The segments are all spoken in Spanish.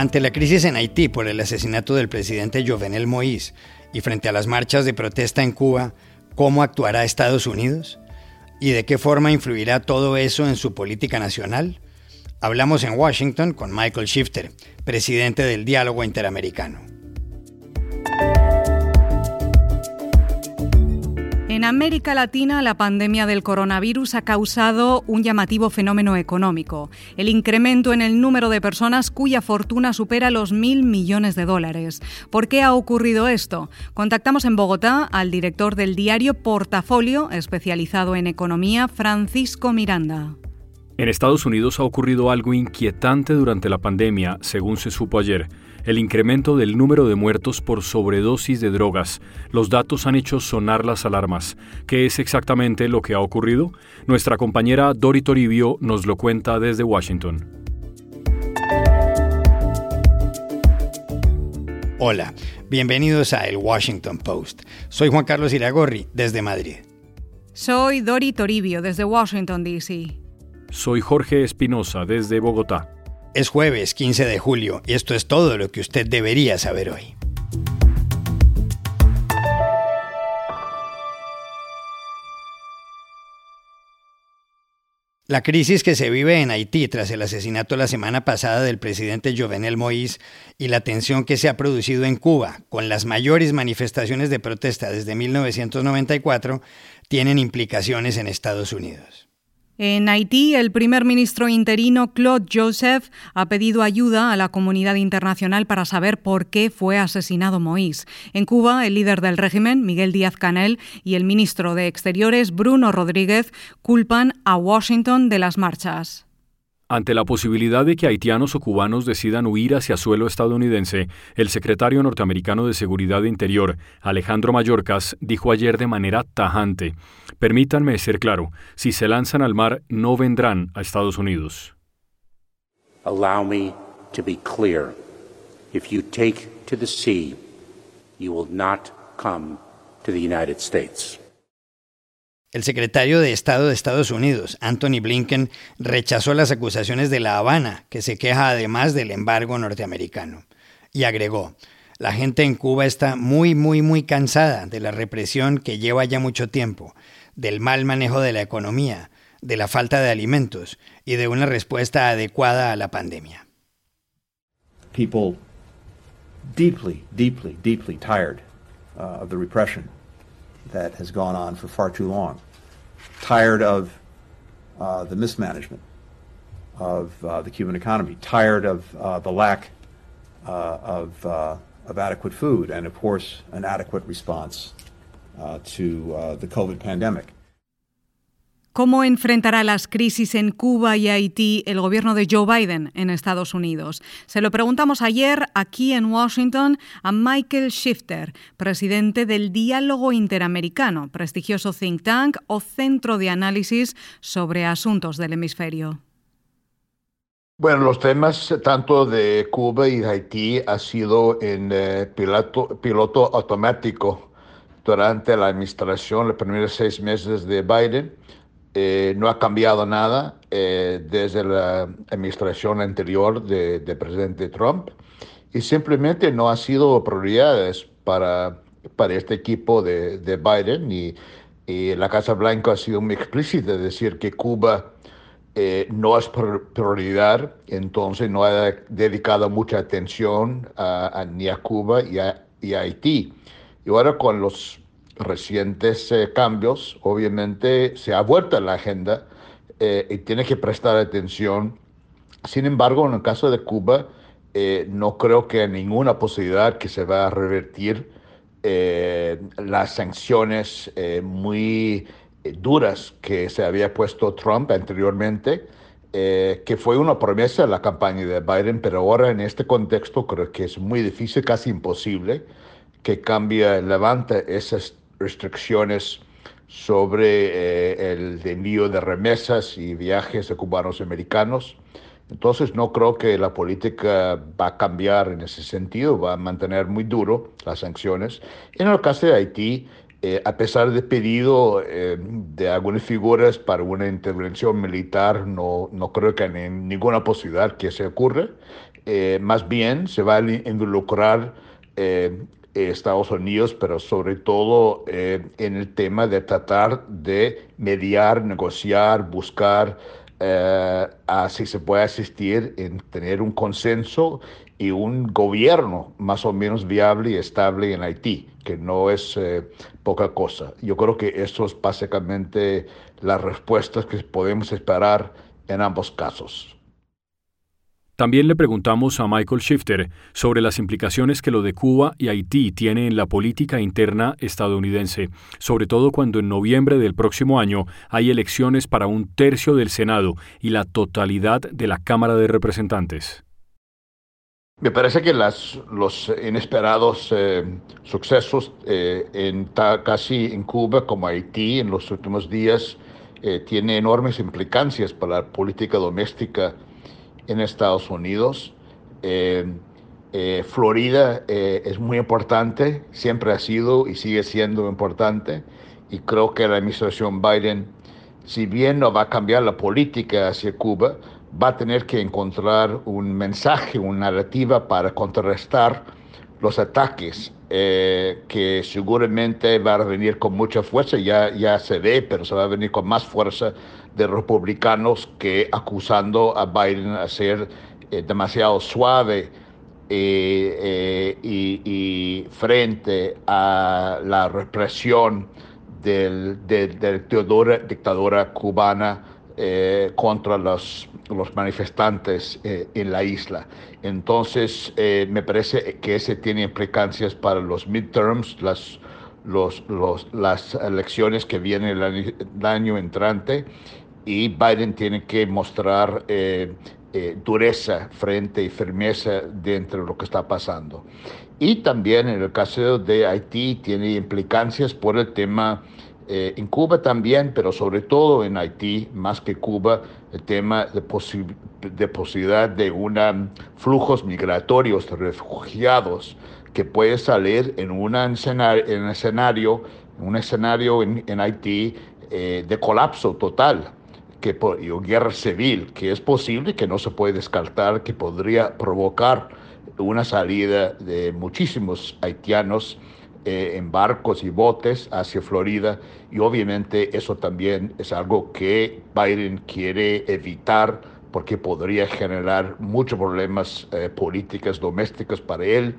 Ante la crisis en Haití por el asesinato del presidente Jovenel Moïse y frente a las marchas de protesta en Cuba, ¿cómo actuará Estados Unidos? ¿Y de qué forma influirá todo eso en su política nacional? Hablamos en Washington con Michael Shifter, presidente del Diálogo Interamericano. En América Latina, la pandemia del coronavirus ha causado un llamativo fenómeno económico, el incremento en el número de personas cuya fortuna supera los mil millones de dólares. ¿Por qué ha ocurrido esto? Contactamos en Bogotá al director del diario Portafolio, especializado en economía, Francisco Miranda. En Estados Unidos ha ocurrido algo inquietante durante la pandemia, según se supo ayer el incremento del número de muertos por sobredosis de drogas. Los datos han hecho sonar las alarmas. ¿Qué es exactamente lo que ha ocurrido? Nuestra compañera Dori Toribio nos lo cuenta desde Washington. Hola, bienvenidos a El Washington Post. Soy Juan Carlos Iragorri, desde Madrid. Soy Dori Toribio, desde Washington, D.C. Soy Jorge Espinosa, desde Bogotá. Es jueves 15 de julio y esto es todo lo que usted debería saber hoy. La crisis que se vive en Haití tras el asesinato la semana pasada del presidente Jovenel Moïse y la tensión que se ha producido en Cuba con las mayores manifestaciones de protesta desde 1994 tienen implicaciones en Estados Unidos. En Haití, el primer ministro interino Claude Joseph ha pedido ayuda a la comunidad internacional para saber por qué fue asesinado Moïse. En Cuba, el líder del régimen, Miguel Díaz Canel, y el ministro de Exteriores, Bruno Rodríguez, culpan a Washington de las marchas. Ante la posibilidad de que haitianos o cubanos decidan huir hacia suelo estadounidense, el secretario norteamericano de Seguridad Interior, Alejandro Mayorkas, dijo ayer de manera tajante, permítanme ser claro, si se lanzan al mar no vendrán a Estados Unidos. Allow me to be clear. If you take to the sea, you will not come to the United States. El secretario de Estado de Estados Unidos, Anthony Blinken, rechazó las acusaciones de La Habana, que se queja además del embargo norteamericano, y agregó, la gente en Cuba está muy, muy, muy cansada de la represión que lleva ya mucho tiempo, del mal manejo de la economía, de la falta de alimentos y de una respuesta adecuada a la pandemia. People deeply, deeply, deeply tired uh, of the repression. That has gone on for far too long. Tired of uh, the mismanagement of uh, the Cuban economy, tired of uh, the lack uh, of, uh, of adequate food, and of course, an adequate response uh, to the COVID pandemic. ¿Cómo enfrentará las crisis en Cuba y Haití el gobierno de Joe Biden en Estados Unidos? Se lo preguntamos ayer aquí en Washington a Michael Shifter, presidente del Diálogo Interamericano, prestigioso think tank o centro de análisis sobre asuntos del hemisferio. Bueno, los temas tanto de Cuba y Haití ha sido en eh, piloto, piloto automático durante la administración, los primeros seis meses de Biden eh, no ha cambiado nada eh, desde la administración anterior del de presidente Trump y simplemente no ha sido prioridades para, para este equipo de, de Biden y, y, la Casa Blanca ha sido muy explícita de decir que Cuba eh, no es prioridad, entonces no ha dedicado mucha atención a, ni a Cuba y a, y a Haití. Y ahora con los recientes eh, cambios, obviamente se ha vuelto la agenda eh, y tiene que prestar atención. Sin embargo, en el caso de Cuba, eh, no creo que haya ninguna posibilidad que se va a revertir las sanciones muy duras que se había puesto Trump anteriormente. que fue una promesa de la campaña de Biden, pero ahora en este contexto creo que es muy difícil, casi imposible, que cambie, levante esas restricciones sobre eh, el envío de remesas y viajes de cubanos americanos. Entonces no creo que la política va a cambiar en ese sentido, va a mantener muy duro las sanciones. En el caso de Haití, eh, a pesar de pedido eh, de algunas figuras para una intervención militar, no, no creo que haya ninguna posibilidad que se ocurra. más bien se va a involucrar Estados Unidos, pero sobre todo en el tema de tratar de mediar, negociar, buscar así se puede asistir en tener un consenso y un gobierno más o menos viable y estable en Haití, que no es eh, poca cosa. Yo creo que eso es básicamente las respuestas que podemos esperar en ambos casos. También le preguntamos a Michael Shifter sobre las implicaciones que lo de Cuba y Haití tiene en la política interna estadounidense, sobre todo cuando en noviembre del próximo año hay elecciones para un tercio del Senado y la totalidad de la Cámara de Representantes. Me parece que los inesperados eh, sucesos eh, en casi en Cuba como Haití en los últimos días eh, tienen enormes implicancias para la política doméstica en Estados Unidos. Florida es muy importante, siempre ha sido y sigue siendo importante y creo que la administración Biden, si bien no va a cambiar la política hacia Cuba, va a tener que encontrar un mensaje, una narrativa para contrarrestar los ataques eh, que seguramente van a venir con mucha fuerza, ya, ya se ve, pero se va a venir con más fuerza de republicanos que acusando a Biden de ser eh, demasiado suave eh, y, frente a la represión del, de la dictadura cubana contra los, los manifestantes eh, en la isla. Entonces, eh, me parece que ese tiene implicancias para los midterms, las, los, los, las elecciones que vienen el año, entrante, y Biden tiene que mostrar dureza frente y firmeza dentro de lo que está pasando. Y también en el caso de Haití tiene implicancias por el tema eh, en Cuba también, pero sobre todo en Haití, más que Cuba, el tema de, posibilidad de una, flujos migratorios de refugiados que puede salir en, una escenario, en escenario, un escenario en, Haití eh, de colapso total que, guerra civil, que es posible, que no se puede descartar, que podría provocar una salida de muchísimos haitianos eh, en barcos y botes hacia Florida y obviamente eso también es algo que Biden quiere evitar porque podría generar muchos problemas eh, políticos domésticos para él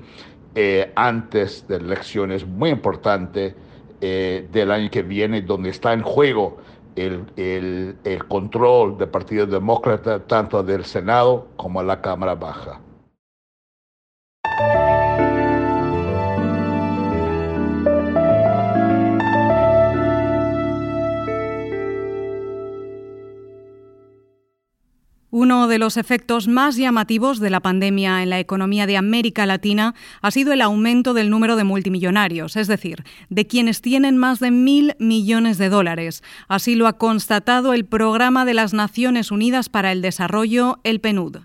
eh, antes de elecciones muy importantes del año que viene donde está en juego el, el, el control del Partido Demócrata tanto del Senado como la Cámara Baja. Uno de los efectos más llamativos de la pandemia en la economía de América Latina ha sido el aumento del número de multimillonarios, es decir, de quienes tienen más de mil millones de dólares. Así lo ha constatado el Programa de las Naciones Unidas para el Desarrollo, el PNUD.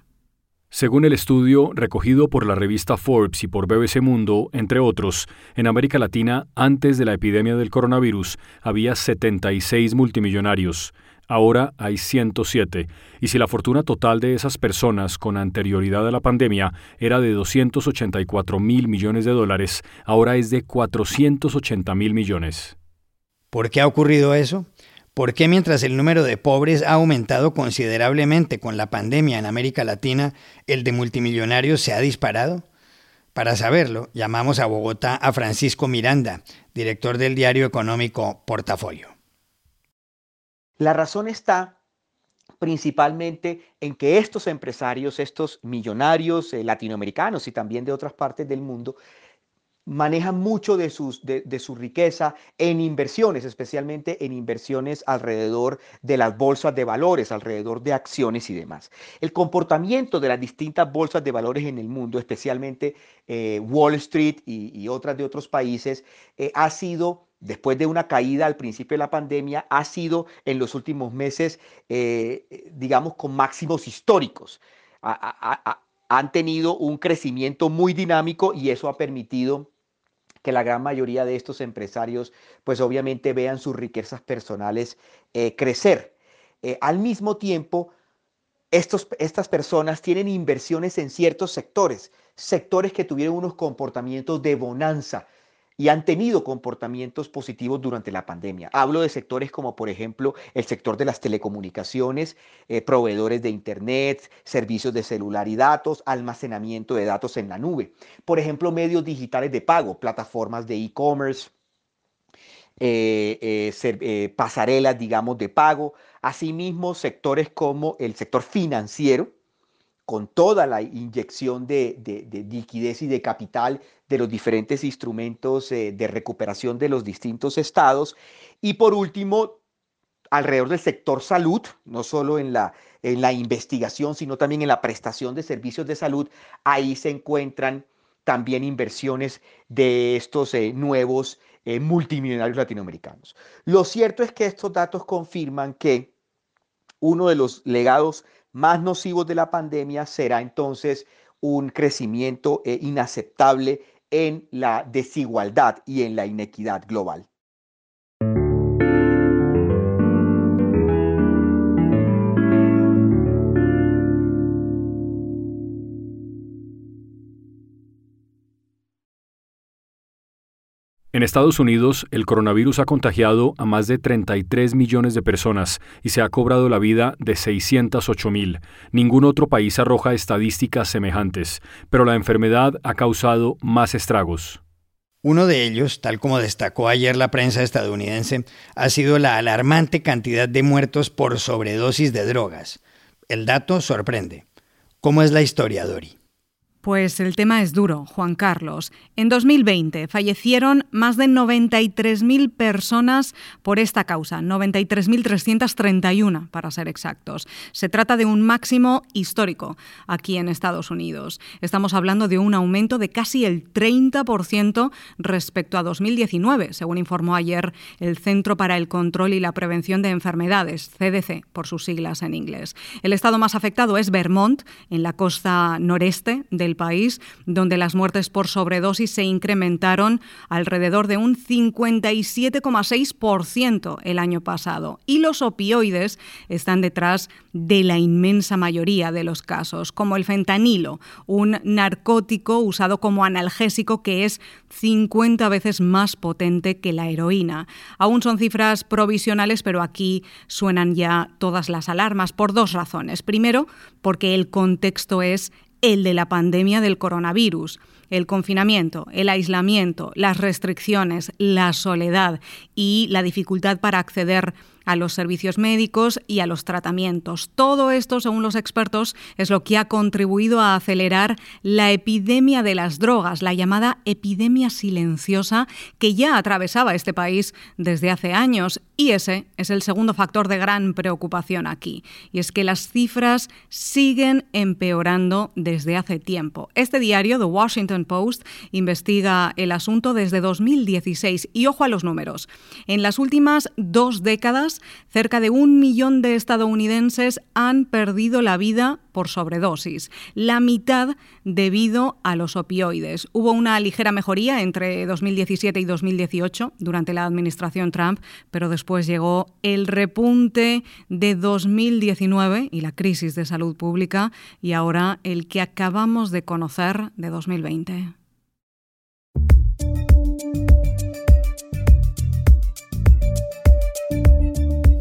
Según el estudio recogido por la revista Forbes y por BBC Mundo, entre otros, en América Latina, antes de la epidemia del coronavirus, había 76 multimillonarios. Ahora hay 107, y si la fortuna total de esas personas con anterioridad a la pandemia era de 284 mil millones de dólares, ahora es de 480 mil millones. ¿Por qué ha ocurrido eso? ¿Por qué mientras el número de pobres ha aumentado considerablemente con la pandemia en América Latina, el de multimillonarios se ha disparado? Para saberlo, llamamos a Bogotá a Francisco Miranda, director del diario económico Portafolio. La razón está principalmente en que estos empresarios, estos millonarios eh, latinoamericanos y también de otras partes del mundo, manejan mucho de, su riqueza en inversiones, especialmente en inversiones alrededor de las bolsas de valores, alrededor de acciones y demás. El comportamiento de las distintas bolsas de valores en el mundo, especialmente eh, Wall Street y, otras de otros países, eh, ha sido después de una caída al principio de la pandemia, ha sido en los últimos meses, eh, digamos, con máximos históricos. han tenido un crecimiento muy dinámico y eso ha permitido que la gran mayoría de estos empresarios, pues obviamente vean sus riquezas personales eh, crecer. Eh, al mismo tiempo, estos, estas personas tienen inversiones en ciertos sectores, sectores que tuvieron unos comportamientos de bonanza y han tenido comportamientos positivos durante la pandemia. Hablo de sectores como, por ejemplo, el sector de las telecomunicaciones, eh, proveedores de Internet, servicios de celular y datos, almacenamiento de datos en la nube. Por ejemplo, medios digitales de pago, plataformas de e-commerce, eh, eh, pasarelas, digamos, de pago. Asimismo, sectores como el sector financiero, con toda la inyección de, liquidez y de capital de los diferentes instrumentos eh, de recuperación de los distintos estados. Y por último, alrededor del sector salud, no solo en la, en la investigación, sino también en la prestación de servicios de salud, ahí se encuentran también inversiones de estos eh, nuevos eh, multimillonarios latinoamericanos. Lo cierto es que estos datos confirman que uno de los legados más nocivos de la pandemia será entonces un crecimiento eh, inaceptable en la desigualdad y en la inequidad global. En Estados Unidos, el coronavirus ha contagiado a más de 33 millones de personas y se ha cobrado la vida de 608 mil. Ningún otro país arroja estadísticas semejantes, pero la enfermedad ha causado más estragos. Uno de ellos, tal como destacó ayer la prensa estadounidense, ha sido la alarmante cantidad de muertos por sobredosis de drogas. El dato sorprende. ¿Cómo es la historia, Dori? Pues el tema es duro, Juan Carlos. En 2020 fallecieron más de 93.000 personas por esta causa, 93.331 para ser exactos. Se trata de un máximo histórico aquí en Estados Unidos. Estamos hablando de un aumento de casi el 30% respecto a 2019, según informó ayer el Centro para el Control y la Prevención de Enfermedades, CDC, por sus siglas en inglés. El estado más afectado es Vermont, en la costa noreste del país, donde las muertes por sobredosis se incrementaron alrededor de un 57,6% el año pasado. Y los opioides están detrás de la inmensa mayoría de los casos, como el fentanilo, un narcótico usado como analgésico que es 50 veces más potente que la heroína. Aún son cifras provisionales, pero aquí suenan ya todas las alarmas por dos razones. Primero, porque el contexto es el de la pandemia del coronavirus, el confinamiento, el aislamiento, las restricciones, la soledad y la dificultad para acceder los servicios médicos y a los tratamientos. Todo esto, según los expertos, es lo que ha contribuido a acelerar la epidemia de las drogas, la llamada epidemia silenciosa que ya atravesaba este país desde hace años. Y ese es el segundo factor de gran preocupación aquí. Y es que las cifras siguen empeorando desde hace tiempo. Este diario, The Washington Post, investiga el asunto desde 2016. Y ojo a los números. En las últimas dos décadas, cerca de un millón de estadounidenses han perdido la vida por sobredosis, la mitad debido a los opioides. Hubo una ligera mejoría entre 2017 y 2018 durante la administración Trump, pero después llegó el repunte de 2019 y la crisis de salud pública y ahora el que acabamos de conocer de 2020.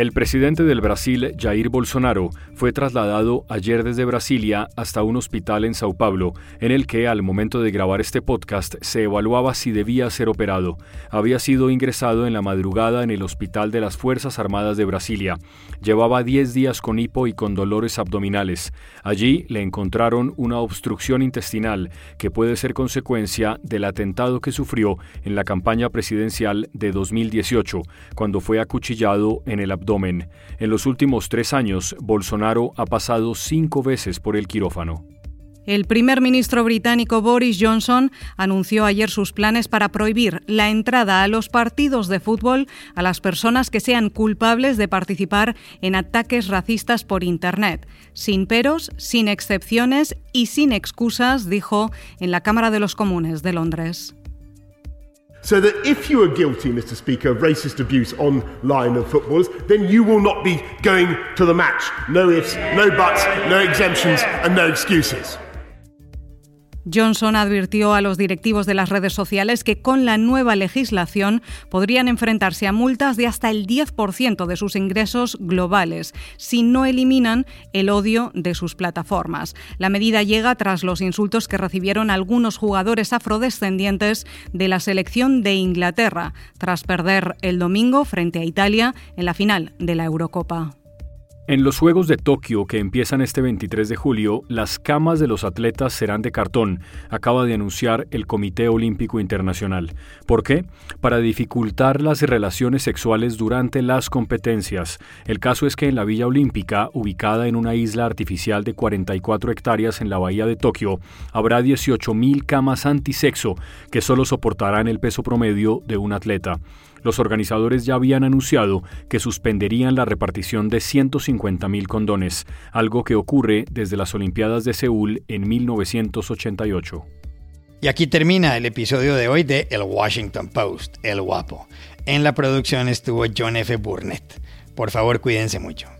El presidente del Brasil, Jair Bolsonaro, fue trasladado ayer desde Brasilia hasta un hospital en Sao Paulo, en el que al momento de grabar este podcast se evaluaba si debía ser operado. Había sido ingresado en la madrugada en el Hospital de las Fuerzas Armadas de Brasilia. Llevaba 10 días con hipo y con dolores abdominales. Allí le encontraron una obstrucción intestinal que puede ser consecuencia del atentado que sufrió en la campaña presidencial de 2018, cuando fue acuchillado en el En los últimos tres años, Bolsonaro ha pasado cinco veces por el quirófano. El primer ministro británico Boris Johnson anunció ayer sus planes para prohibir la entrada a los partidos de fútbol a las personas que sean culpables de participar en ataques racistas por Internet, sin peros, sin excepciones y sin excusas, dijo en la Cámara de los Comunes de Londres. So that if you are guilty, Mr. Speaker, of racist abuse online of footballers, then you will not be going to the match. No ifs, no buts, no exemptions, and no excuses. Johnson advirtió a los directivos de las redes sociales que con la nueva legislación podrían enfrentarse a multas de hasta el 10% de sus ingresos globales si no eliminan el odio de sus plataformas. La medida llega tras los insultos que recibieron algunos jugadores afrodescendientes de la selección de Inglaterra tras perder el domingo frente a Italia en la final de la Eurocopa. En los Juegos de Tokio, que empiezan este 23 de julio, las camas de los atletas serán de cartón, acaba de anunciar el Comité Olímpico Internacional. ¿Por qué? Para dificultar las relaciones sexuales durante las competencias. El caso es que en la Villa Olímpica, ubicada en una isla artificial de 44 hectáreas en la bahía de Tokio, habrá 18.000 camas antisexo que solo soportarán el peso promedio de un atleta. Los organizadores ya habían anunciado que suspenderían la repartición de 150.000 condones, algo que ocurre desde las Olimpiadas de Seúl en 1988. Y aquí termina el episodio de hoy de El Washington Post, El Guapo. En la producción estuvo John F. Burnett. Por favor, cuídense mucho.